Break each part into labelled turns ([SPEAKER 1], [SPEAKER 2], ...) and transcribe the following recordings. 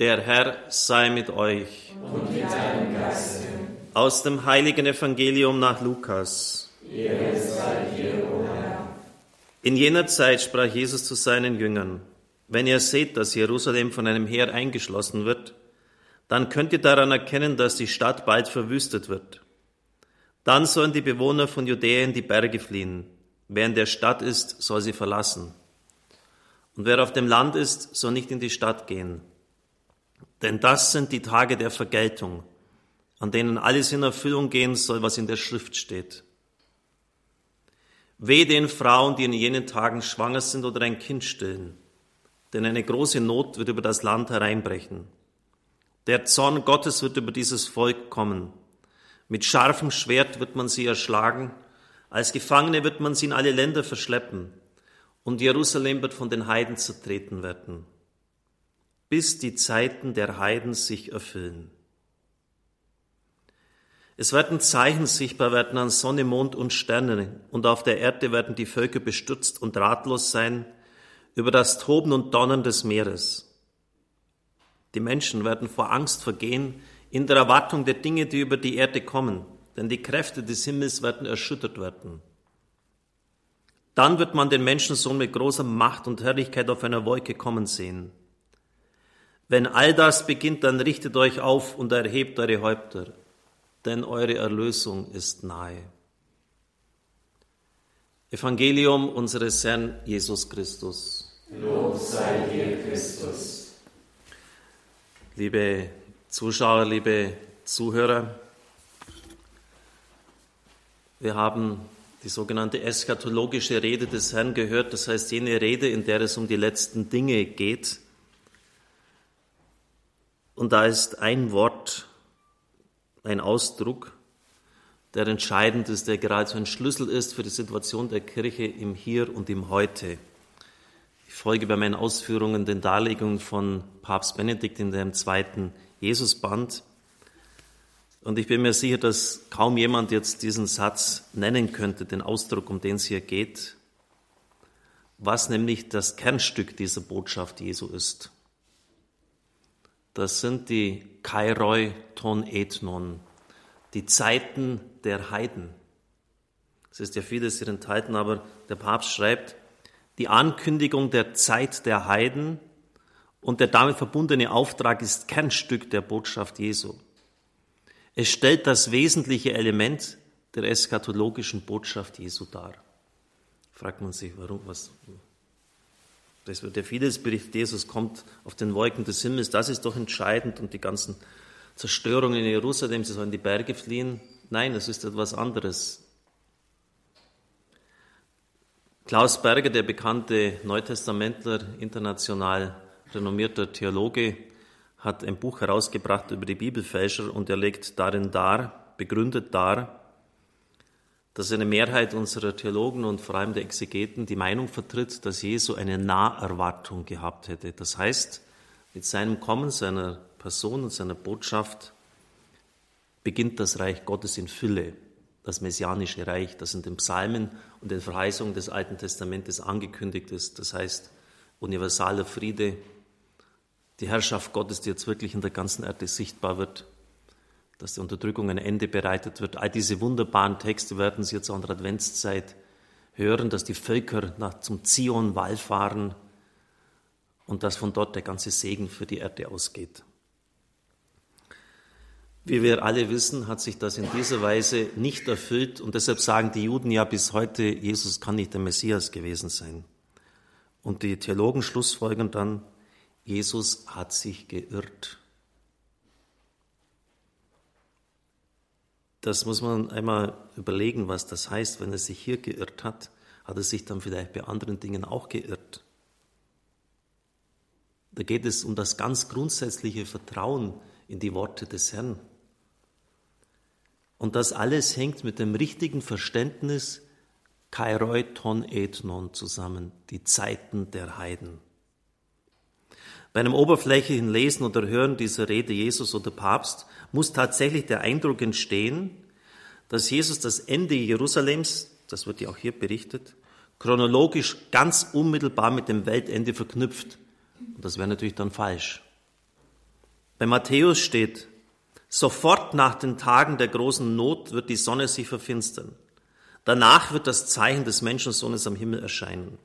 [SPEAKER 1] Der Herr sei mit euch.
[SPEAKER 2] Und mit deinem Geiste.
[SPEAKER 1] Aus dem heiligen Evangelium nach Lukas. In jener Zeit sprach Jesus zu seinen Jüngern, wenn ihr seht, dass Jerusalem von einem Heer eingeschlossen wird, dann könnt ihr daran erkennen, dass die Stadt bald verwüstet wird. Dann sollen die Bewohner von Judäa in die Berge fliehen. Wer in der Stadt ist, soll sie verlassen. Und wer auf dem Land ist, soll nicht in die Stadt gehen. Denn das sind die Tage der Vergeltung, an denen alles in Erfüllung gehen soll, was in der Schrift steht. Weh den Frauen, die in jenen Tagen schwanger sind oder ein Kind stillen, denn eine große Not wird über das Land hereinbrechen. Der Zorn Gottes wird über dieses Volk kommen. Mit scharfem Schwert wird man sie erschlagen, als Gefangene wird man sie in alle Länder verschleppen, und Jerusalem wird von den Heiden zertreten werden bis die Zeiten der Heiden sich erfüllen. Es werden Zeichen sichtbar werden an Sonne, Mond und Sternen, und auf der Erde werden die Völker bestürzt und ratlos sein über das Toben und Donnern des Meeres. Die Menschen werden vor Angst vergehen in der Erwartung der Dinge, die über die Erde kommen, denn die Kräfte des Himmels werden erschüttert werden. Dann wird man den Menschensohn mit großer Macht und Herrlichkeit auf einer Wolke kommen sehen. Wenn all das beginnt, dann richtet euch auf und erhebt eure Häupter, denn eure Erlösung ist nahe. Evangelium unseres Herrn Jesus Christus.
[SPEAKER 2] Lob sei dir, Christus.
[SPEAKER 1] Liebe Zuschauer, liebe Zuhörer, wir haben die sogenannte eschatologische Rede des Herrn gehört, das heißt jene Rede, in der es um die letzten Dinge geht und da ist ein Wort, ein Ausdruck, der entscheidend ist, der geradezu ein Schlüssel ist für die Situation der Kirche im Hier und im Heute. Ich folge bei meinen Ausführungen den Darlegungen von Papst Benedikt in dem zweiten Jesusband. Und ich bin mir sicher, dass kaum jemand jetzt diesen Satz nennen könnte, den Ausdruck, um den es hier geht, was nämlich das Kernstück dieser Botschaft Jesu ist. Das sind die Kairoi ton ethnon, die Zeiten der Heiden. Es ist ja vieles hier enthalten, aber der Papst schreibt, die Ankündigung der Zeit der Heiden und der damit verbundene Auftrag ist Kernstück der Botschaft Jesu. Es stellt das wesentliche Element der eschatologischen Botschaft Jesu dar. Fragt man sich, warum, was, das wird ja vieles berichtet, Jesus kommt auf den Wolken des Himmels, das ist doch entscheidend und die ganzen Zerstörungen in Jerusalem, sie sollen die Berge fliehen. Nein, es ist etwas anderes. Klaus Berger, der bekannte Neutestamentler, international renommierter Theologe, hat ein Buch herausgebracht über die Bibelfälscher und er legt darin dar, begründet dar, dass eine Mehrheit unserer Theologen und vor allem der Exegeten die Meinung vertritt, dass Jesu eine Naherwartung gehabt hätte. Das heißt, mit seinem Kommen, seiner Person und seiner Botschaft beginnt das Reich Gottes in Fülle, das messianische Reich, das in den Psalmen und den Verheißungen des Alten Testamentes angekündigt ist. Das heißt, universaler Friede, die Herrschaft Gottes, die jetzt wirklich in der ganzen Erde sichtbar wird, dass die Unterdrückung ein Ende bereitet wird. All diese wunderbaren Texte werden Sie jetzt an der Adventszeit hören, dass die Völker nach, zum Zion wallfahren und dass von dort der ganze Segen für die Erde ausgeht. Wie wir alle wissen, hat sich das in dieser Weise nicht erfüllt und deshalb sagen die Juden ja bis heute, Jesus kann nicht der Messias gewesen sein. Und die Theologen schlussfolgern dann, Jesus hat sich geirrt. Das muss man einmal überlegen, was das heißt. Wenn er sich hier geirrt hat, hat er sich dann vielleicht bei anderen Dingen auch geirrt. Da geht es um das ganz grundsätzliche Vertrauen in die Worte des Herrn. Und das alles hängt mit dem richtigen Verständnis Kairoi ton ethnon zusammen, die Zeiten der Heiden. Bei einem oberflächlichen Lesen oder Hören dieser Rede Jesus oder Papst muss tatsächlich der Eindruck entstehen, dass Jesus das Ende Jerusalems, das wird ja auch hier berichtet, chronologisch ganz unmittelbar mit dem Weltende verknüpft. Und das wäre natürlich dann falsch. Bei Matthäus steht, sofort nach den Tagen der großen Not wird die Sonne sich verfinstern. Danach wird das Zeichen des Menschensohnes am Himmel erscheinen.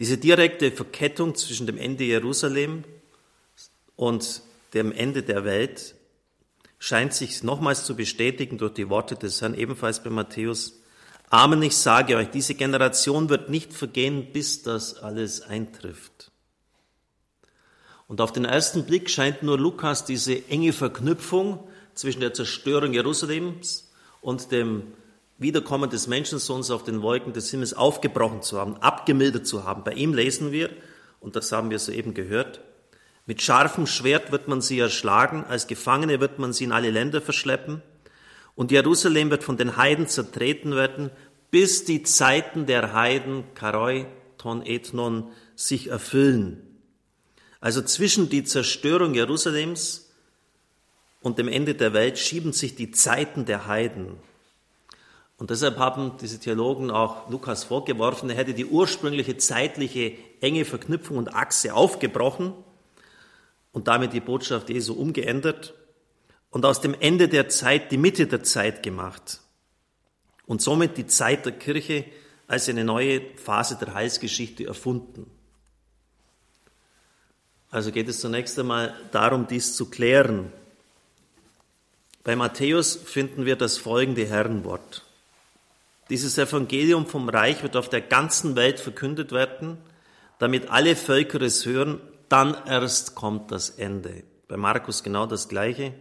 [SPEAKER 1] Diese direkte Verkettung zwischen dem Ende Jerusalem und dem Ende der Welt scheint sich nochmals zu bestätigen durch die Worte des Herrn, ebenfalls bei Matthäus. Amen, ich sage euch, diese Generation wird nicht vergehen, bis das alles eintrifft. Und auf den ersten Blick scheint nur Lukas diese enge Verknüpfung zwischen der Zerstörung Jerusalems und dem Wiederkommen des Menschensohns auf den Wolken des Himmels aufgebrochen zu haben, abgemildert zu haben. Bei ihm lesen wir, und das haben wir soeben gehört, mit scharfem Schwert wird man sie erschlagen, als Gefangene wird man sie in alle Länder verschleppen, und Jerusalem wird von den Heiden zertreten werden, bis die Zeiten der Heiden, Karoi, Ton, Ethnon, sich erfüllen. Also zwischen die Zerstörung Jerusalems und dem Ende der Welt schieben sich die Zeiten der Heiden. Und deshalb haben diese Theologen auch Lukas vorgeworfen, er hätte die ursprüngliche zeitliche enge Verknüpfung und Achse aufgebrochen und damit die Botschaft Jesu umgeändert und aus dem Ende der Zeit die Mitte der Zeit gemacht und somit die Zeit der Kirche als eine neue Phase der Heilsgeschichte erfunden. Also geht es zunächst einmal darum, dies zu klären. Bei Matthäus finden wir das folgende Herrenwort. Dieses Evangelium vom Reich wird auf der ganzen Welt verkündet werden, damit alle Völker es hören, dann erst kommt das Ende. Bei Markus genau das Gleiche.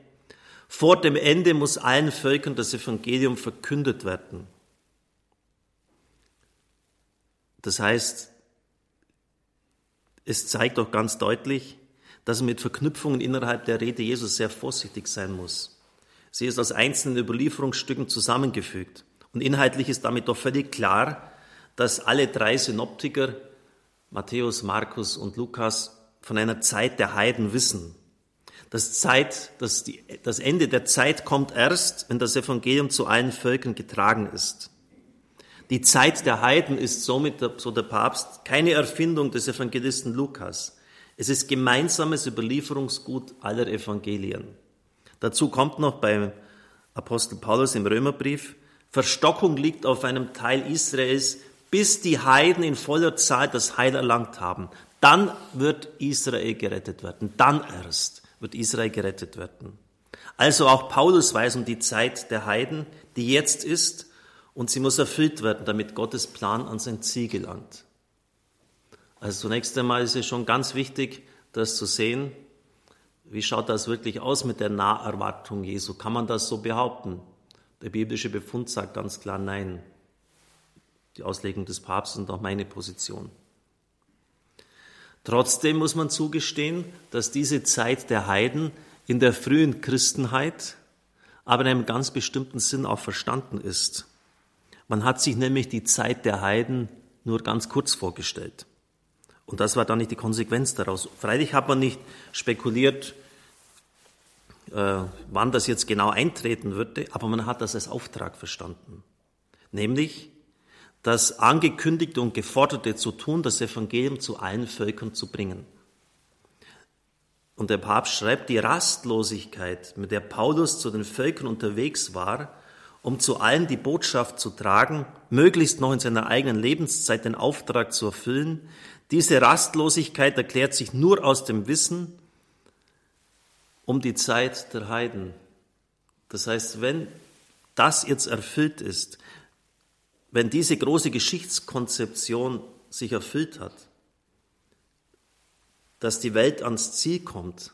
[SPEAKER 1] Vor dem Ende muss allen Völkern das Evangelium verkündet werden. Das heißt, es zeigt doch ganz deutlich, dass man mit Verknüpfungen innerhalb der Rede Jesus sehr vorsichtig sein muss. Sie ist aus einzelnen Überlieferungsstücken zusammengefügt. Und inhaltlich ist damit doch völlig klar, dass alle drei Synoptiker, Matthäus, Markus und Lukas, von einer Zeit der Heiden wissen. Das, Zeit, das, die, das Ende der Zeit kommt erst, wenn das Evangelium zu allen Völkern getragen ist. Die Zeit der Heiden ist somit, so der Papst, keine Erfindung des Evangelisten Lukas. Es ist gemeinsames Überlieferungsgut aller Evangelien. Dazu kommt noch beim Apostel Paulus im Römerbrief, Verstockung liegt auf einem Teil Israels, bis die Heiden in voller Zahl das Heil erlangt haben. Dann wird Israel gerettet werden. Dann erst wird Israel gerettet werden. Also auch Paulus weiß um die Zeit der Heiden, die jetzt ist, und sie muss erfüllt werden, damit Gottes Plan an sein Ziel gelangt. Also zunächst einmal ist es schon ganz wichtig, das zu sehen. Wie schaut das wirklich aus mit der Naherwartung Jesu? Kann man das so behaupten? Der biblische Befund sagt ganz klar Nein. Die Auslegung des Papstes und auch meine Position. Trotzdem muss man zugestehen, dass diese Zeit der Heiden in der frühen Christenheit aber in einem ganz bestimmten Sinn auch verstanden ist. Man hat sich nämlich die Zeit der Heiden nur ganz kurz vorgestellt. Und das war dann nicht die Konsequenz daraus. Freilich hat man nicht spekuliert, äh, wann das jetzt genau eintreten würde, aber man hat das als Auftrag verstanden. Nämlich, das Angekündigte und Geforderte zu tun, das Evangelium zu allen Völkern zu bringen. Und der Papst schreibt, die Rastlosigkeit, mit der Paulus zu den Völkern unterwegs war, um zu allen die Botschaft zu tragen, möglichst noch in seiner eigenen Lebenszeit den Auftrag zu erfüllen, diese Rastlosigkeit erklärt sich nur aus dem Wissen, um die Zeit der Heiden. Das heißt, wenn das jetzt erfüllt ist, wenn diese große Geschichtskonzeption sich erfüllt hat, dass die Welt ans Ziel kommt,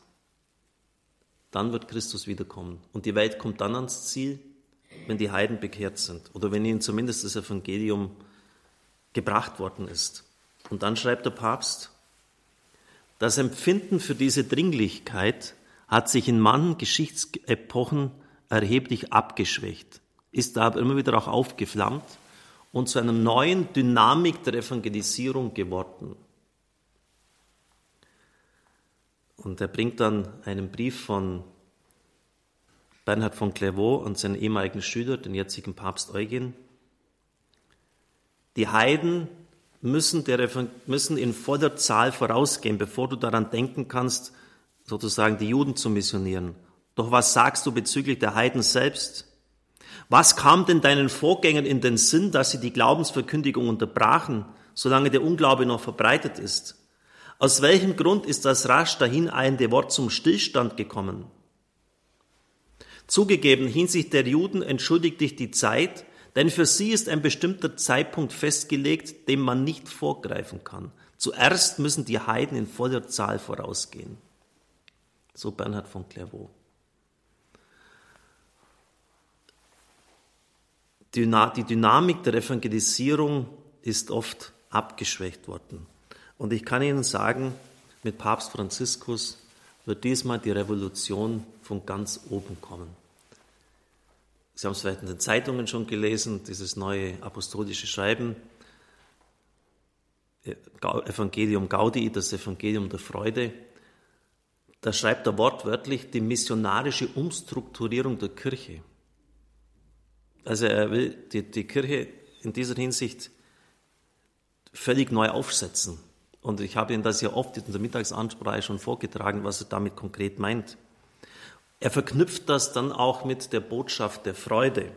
[SPEAKER 1] dann wird Christus wiederkommen. Und die Welt kommt dann ans Ziel, wenn die Heiden bekehrt sind oder wenn ihnen zumindest das Evangelium gebracht worden ist. Und dann schreibt der Papst, das Empfinden für diese Dringlichkeit hat sich in manchen Geschichtsepochen erheblich abgeschwächt, ist aber immer wieder auch aufgeflammt und zu einer neuen Dynamik der Evangelisierung geworden. Und er bringt dann einen Brief von Bernhard von Clairvaux und seinen ehemaligen Schüler, den jetzigen Papst Eugen. Die Heiden müssen, der, müssen in voller Zahl vorausgehen, bevor du daran denken kannst, sozusagen die Juden zu missionieren. Doch was sagst du bezüglich der Heiden selbst? Was kam denn deinen Vorgängern in den Sinn, dass sie die Glaubensverkündigung unterbrachen, solange der Unglaube noch verbreitet ist? Aus welchem Grund ist das rasch dahineilende Wort zum Stillstand gekommen? Zugegeben, hinsichtlich der Juden entschuldigt dich die Zeit, denn für sie ist ein bestimmter Zeitpunkt festgelegt, dem man nicht vorgreifen kann. Zuerst müssen die Heiden in voller Zahl vorausgehen. So Bernhard von Clairvaux. Die Dynamik der Evangelisierung ist oft abgeschwächt worden. Und ich kann Ihnen sagen, mit Papst Franziskus wird diesmal die Revolution von ganz oben kommen. Sie haben es vielleicht in den Zeitungen schon gelesen, dieses neue apostolische Schreiben, Evangelium Gaudi, das Evangelium der Freude. Da schreibt er wortwörtlich die missionarische Umstrukturierung der Kirche. Also er will die, die Kirche in dieser Hinsicht völlig neu aufsetzen. Und ich habe Ihnen das ja oft in der Mittagsansprache schon vorgetragen, was er damit konkret meint. Er verknüpft das dann auch mit der Botschaft der Freude.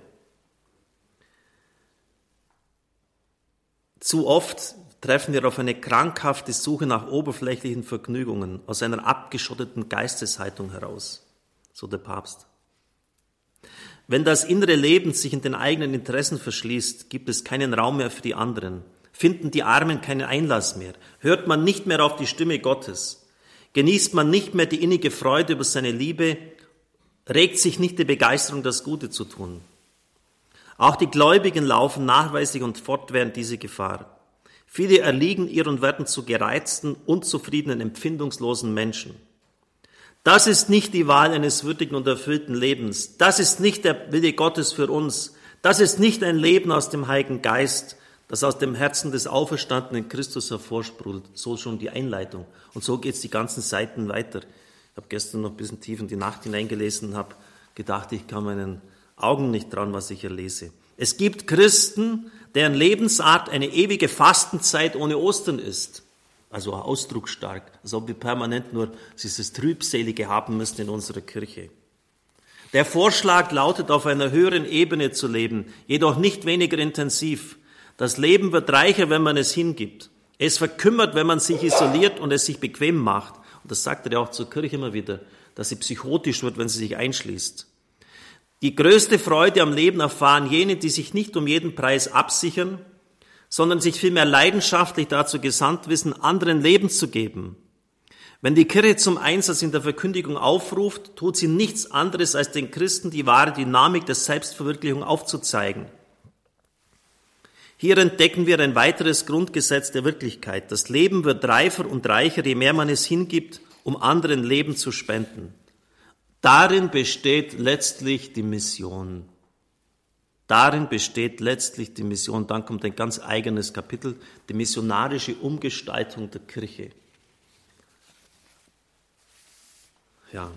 [SPEAKER 1] Zu oft treffen wir auf eine krankhafte Suche nach oberflächlichen Vergnügungen aus einer abgeschotteten Geisteshaltung heraus, so der Papst. Wenn das innere Leben sich in den eigenen Interessen verschließt, gibt es keinen Raum mehr für die anderen, finden die Armen keinen Einlass mehr, hört man nicht mehr auf die Stimme Gottes, genießt man nicht mehr die innige Freude über seine Liebe, regt sich nicht die Begeisterung, das Gute zu tun. Auch die Gläubigen laufen nachweislich und fortwährend diese Gefahr. Viele erliegen ihr und werden zu gereizten, unzufriedenen, empfindungslosen Menschen. Das ist nicht die Wahl eines würdigen und erfüllten Lebens. Das ist nicht der Wille Gottes für uns. Das ist nicht ein Leben aus dem Heiligen Geist, das aus dem Herzen des auferstandenen Christus hervorsprudelt. So schon die Einleitung. Und so geht es die ganzen Seiten weiter. Ich habe gestern noch ein bisschen tief in die Nacht hineingelesen und habe gedacht, ich kann meinen Augen nicht dran, was ich hier lese. Es gibt Christen, deren Lebensart eine ewige Fastenzeit ohne Ostern ist also ausdrucksstark, als ob wir permanent nur dieses Trübselige haben müssen in unserer Kirche. Der Vorschlag lautet, auf einer höheren Ebene zu leben, jedoch nicht weniger intensiv. Das Leben wird reicher, wenn man es hingibt. Es verkümmert, wenn man sich isoliert und es sich bequem macht. Und das sagt er ja auch zur Kirche immer wieder, dass sie psychotisch wird, wenn sie sich einschließt. Die größte Freude am Leben erfahren jene, die sich nicht um jeden Preis absichern, sondern sich vielmehr leidenschaftlich dazu gesandt wissen, anderen Leben zu geben. Wenn die Kirche zum Einsatz in der Verkündigung aufruft, tut sie nichts anderes, als den Christen die wahre Dynamik der Selbstverwirklichung aufzuzeigen. Hier entdecken wir ein weiteres Grundgesetz der Wirklichkeit. Das Leben wird reifer und reicher, je mehr man es hingibt, um anderen Leben zu spenden. Darin besteht letztlich die Mission. Darin besteht letztlich die Mission. Dann kommt ein ganz eigenes Kapitel, die missionarische Umgestaltung der Kirche. Ja.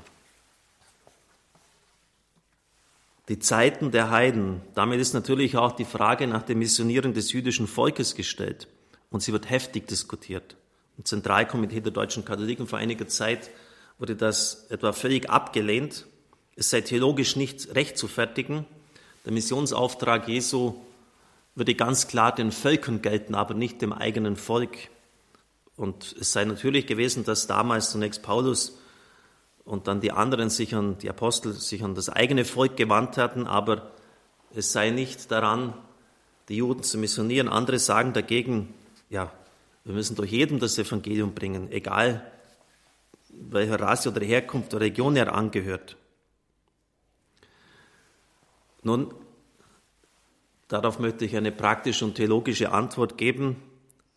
[SPEAKER 1] Die Zeiten der Heiden, damit ist natürlich auch die Frage nach dem Missionieren des jüdischen Volkes gestellt. Und sie wird heftig diskutiert. Im Zentralkomitee der deutschen Katholiken vor einiger Zeit wurde das etwa völlig abgelehnt. Es sei theologisch nicht recht zu fertigen, der Missionsauftrag Jesu würde ganz klar den Völkern gelten, aber nicht dem eigenen Volk. Und es sei natürlich gewesen, dass damals zunächst Paulus und dann die anderen sich an, die Apostel sich an das eigene Volk gewandt hatten, aber es sei nicht daran, die Juden zu missionieren. Andere sagen dagegen, ja, wir müssen durch jedem das Evangelium bringen, egal welcher Rasse oder Herkunft oder Region er angehört. Nun, darauf möchte ich eine praktische und theologische Antwort geben.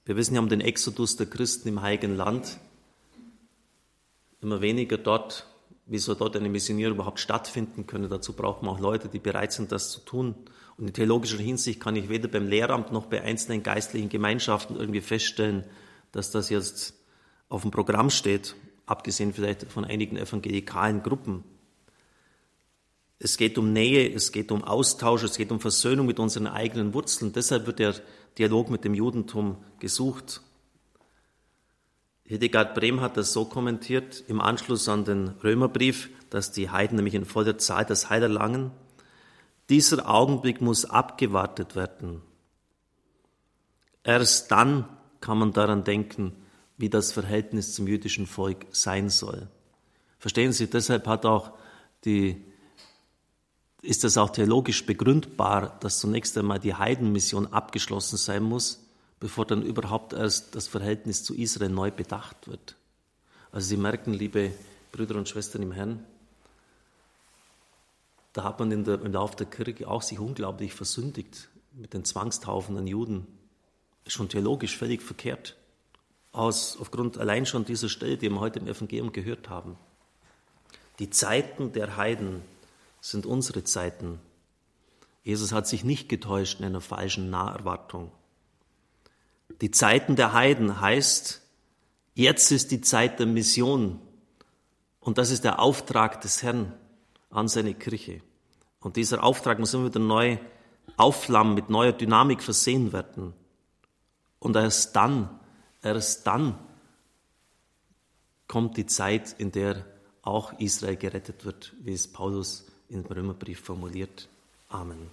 [SPEAKER 1] Wir wissen ja um den Exodus der Christen im Heiligen Land. Immer weniger dort, wie soll dort eine Missionierung überhaupt stattfinden können. Dazu braucht man auch Leute, die bereit sind, das zu tun. Und in theologischer Hinsicht kann ich weder beim Lehramt noch bei einzelnen geistlichen Gemeinschaften irgendwie feststellen, dass das jetzt auf dem Programm steht, abgesehen vielleicht von einigen evangelikalen Gruppen. Es geht um Nähe, es geht um Austausch, es geht um Versöhnung mit unseren eigenen Wurzeln. Deshalb wird der Dialog mit dem Judentum gesucht. Hildegard Brehm hat das so kommentiert im Anschluss an den Römerbrief, dass die Heiden nämlich in voller Zeit das Heil erlangen. Dieser Augenblick muss abgewartet werden. Erst dann kann man daran denken, wie das Verhältnis zum jüdischen Volk sein soll. Verstehen Sie, deshalb hat auch die, ist das auch theologisch begründbar, dass zunächst einmal die Heidenmission abgeschlossen sein muss, bevor dann überhaupt erst das Verhältnis zu Israel neu bedacht wird. Also Sie merken, liebe Brüder und Schwestern im Herrn, da hat man der, im Laufe der Kirche auch sich unglaublich versündigt mit den Zwangstaufen an Juden. Schon theologisch völlig verkehrt. Aus, aufgrund allein schon dieser Stelle, die wir heute im Evangelium gehört haben. Die Zeiten der Heiden sind unsere Zeiten. Jesus hat sich nicht getäuscht in einer falschen Naherwartung. Die Zeiten der Heiden heißt, jetzt ist die Zeit der Mission. Und das ist der Auftrag des Herrn an seine Kirche. Und dieser Auftrag muss immer wieder neu aufflammen, mit neuer Dynamik versehen werden. Und erst dann, erst dann kommt die Zeit, in der auch Israel gerettet wird, wie es Paulus im Römerbrief formuliert. Amen.